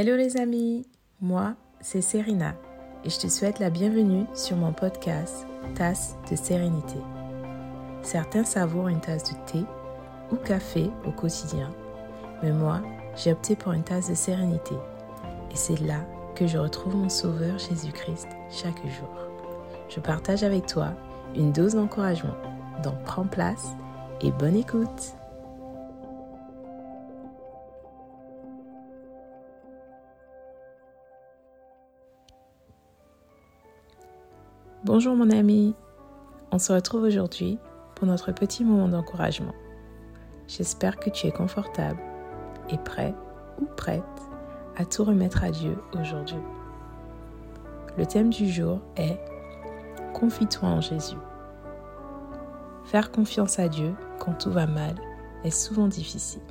Hello les amis, moi c'est Serena et je te souhaite la bienvenue sur mon podcast Tasse de sérénité. Certains savourent une tasse de thé ou café au quotidien, mais moi j'ai opté pour une tasse de sérénité et c'est là que je retrouve mon Sauveur Jésus-Christ chaque jour. Je partage avec toi une dose d'encouragement, donc prends place et bonne écoute. Bonjour mon ami, on se retrouve aujourd'hui pour notre petit moment d'encouragement. J'espère que tu es confortable et prêt ou prête à tout remettre à Dieu aujourd'hui. Le thème du jour est Confie-toi en Jésus. Faire confiance à Dieu quand tout va mal est souvent difficile.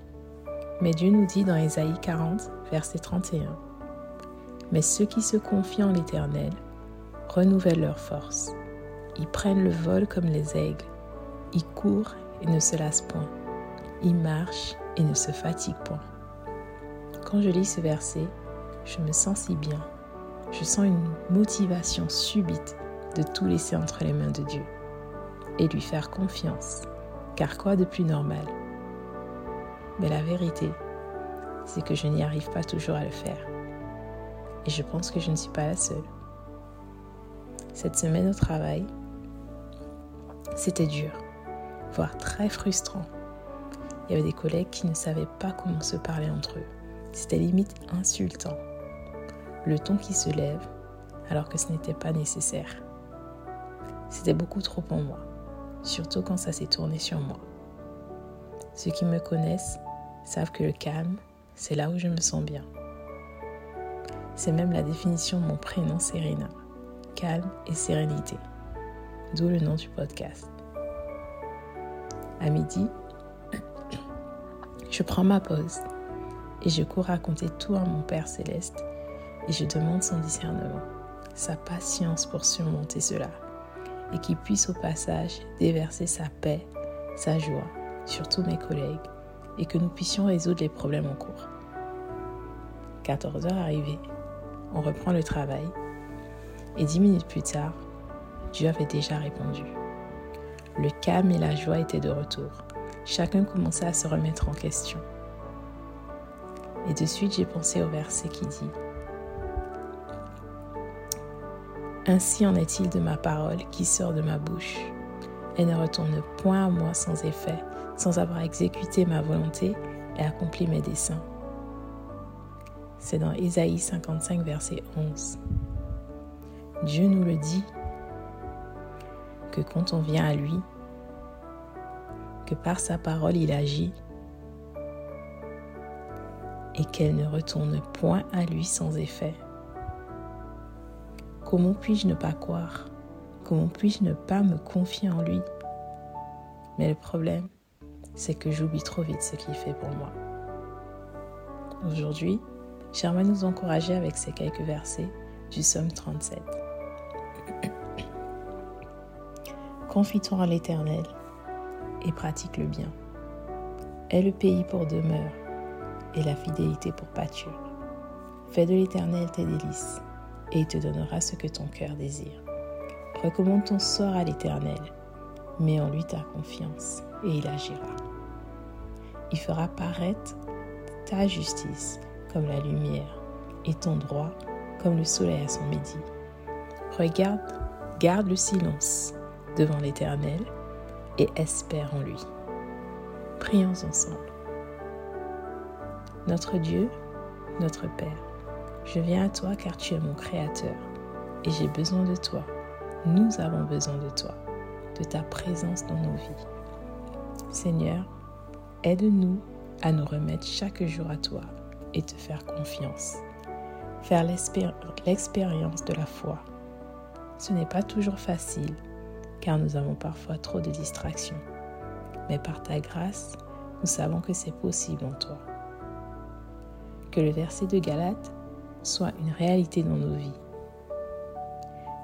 Mais Dieu nous dit dans Ésaïe 40, verset 31, Mais ceux qui se confient en l'Éternel renouvellent leur force. Ils prennent le vol comme les aigles. Ils courent et ne se lassent point. Ils marchent et ne se fatiguent point. Quand je lis ce verset, je me sens si bien. Je sens une motivation subite de tout laisser entre les mains de Dieu et lui faire confiance. Car quoi de plus normal? Mais la vérité, c'est que je n'y arrive pas toujours à le faire. Et je pense que je ne suis pas la seule. Cette semaine au travail, c'était dur, voire très frustrant. Il y avait des collègues qui ne savaient pas comment se parler entre eux. C'était limite insultant. Le ton qui se lève alors que ce n'était pas nécessaire. C'était beaucoup trop pour moi, surtout quand ça s'est tourné sur moi. Ceux qui me connaissent savent que le calme, c'est là où je me sens bien. C'est même la définition de mon prénom Serena calme et sérénité, d'où le nom du podcast. À midi, je prends ma pause et je cours raconter tout à mon Père céleste et je demande son discernement, sa patience pour surmonter cela et qu'il puisse au passage déverser sa paix, sa joie sur tous mes collègues et que nous puissions résoudre les problèmes en cours. 14 heures arrivées, on reprend le travail et dix minutes plus tard, Dieu avait déjà répondu. Le calme et la joie étaient de retour. Chacun commençait à se remettre en question. Et de suite, j'ai pensé au verset qui dit Ainsi en est-il de ma parole qui sort de ma bouche. Elle ne retourne point à moi sans effet, sans avoir exécuté ma volonté et accompli mes desseins. C'est dans Ésaïe 55, verset 11. Dieu nous le dit, que quand on vient à lui, que par sa parole il agit et qu'elle ne retourne point à lui sans effet. Comment puis-je ne pas croire? Comment puis-je ne pas me confier en lui? Mais le problème, c'est que j'oublie trop vite ce qu'il fait pour moi. Aujourd'hui, j'aimerais nous encourager avec ces quelques versets du Somme 37. Confie-toi en l'Éternel et pratique le bien. Aie le pays pour demeure et la fidélité pour pâture. Fais de l'Éternel tes délices et il te donnera ce que ton cœur désire. Recommande ton sort à l'Éternel, mets en lui ta confiance et il agira. Il fera paraître ta justice comme la lumière et ton droit comme le soleil à son midi. Regarde, garde le silence devant l'Éternel et espère en lui. Prions ensemble. Notre Dieu, notre Père, je viens à toi car tu es mon Créateur et j'ai besoin de toi. Nous avons besoin de toi, de ta présence dans nos vies. Seigneur, aide-nous à nous remettre chaque jour à toi et te faire confiance. Faire l'expérience de la foi. Ce n'est pas toujours facile, car nous avons parfois trop de distractions. Mais par ta grâce, nous savons que c'est possible en toi. Que le verset de Galate soit une réalité dans nos vies.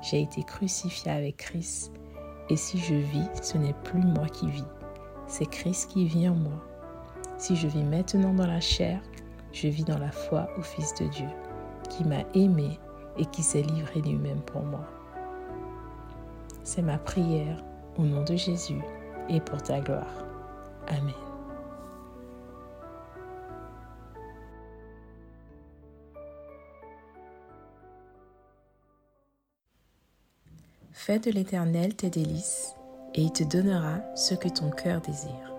J'ai été crucifié avec Christ, et si je vis, ce n'est plus moi qui vis, c'est Christ qui vit en moi. Si je vis maintenant dans la chair, je vis dans la foi au Fils de Dieu, qui m'a aimé et qui s'est livré lui-même pour moi. C'est ma prière au nom de Jésus et pour ta gloire. Amen. Fais de l'Éternel tes délices, et il te donnera ce que ton cœur désire.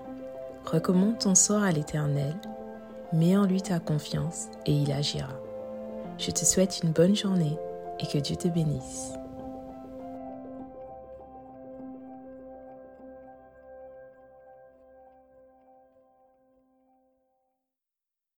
Recommande ton sort à l'Éternel, mets en lui ta confiance, et il agira. Je te souhaite une bonne journée et que Dieu te bénisse.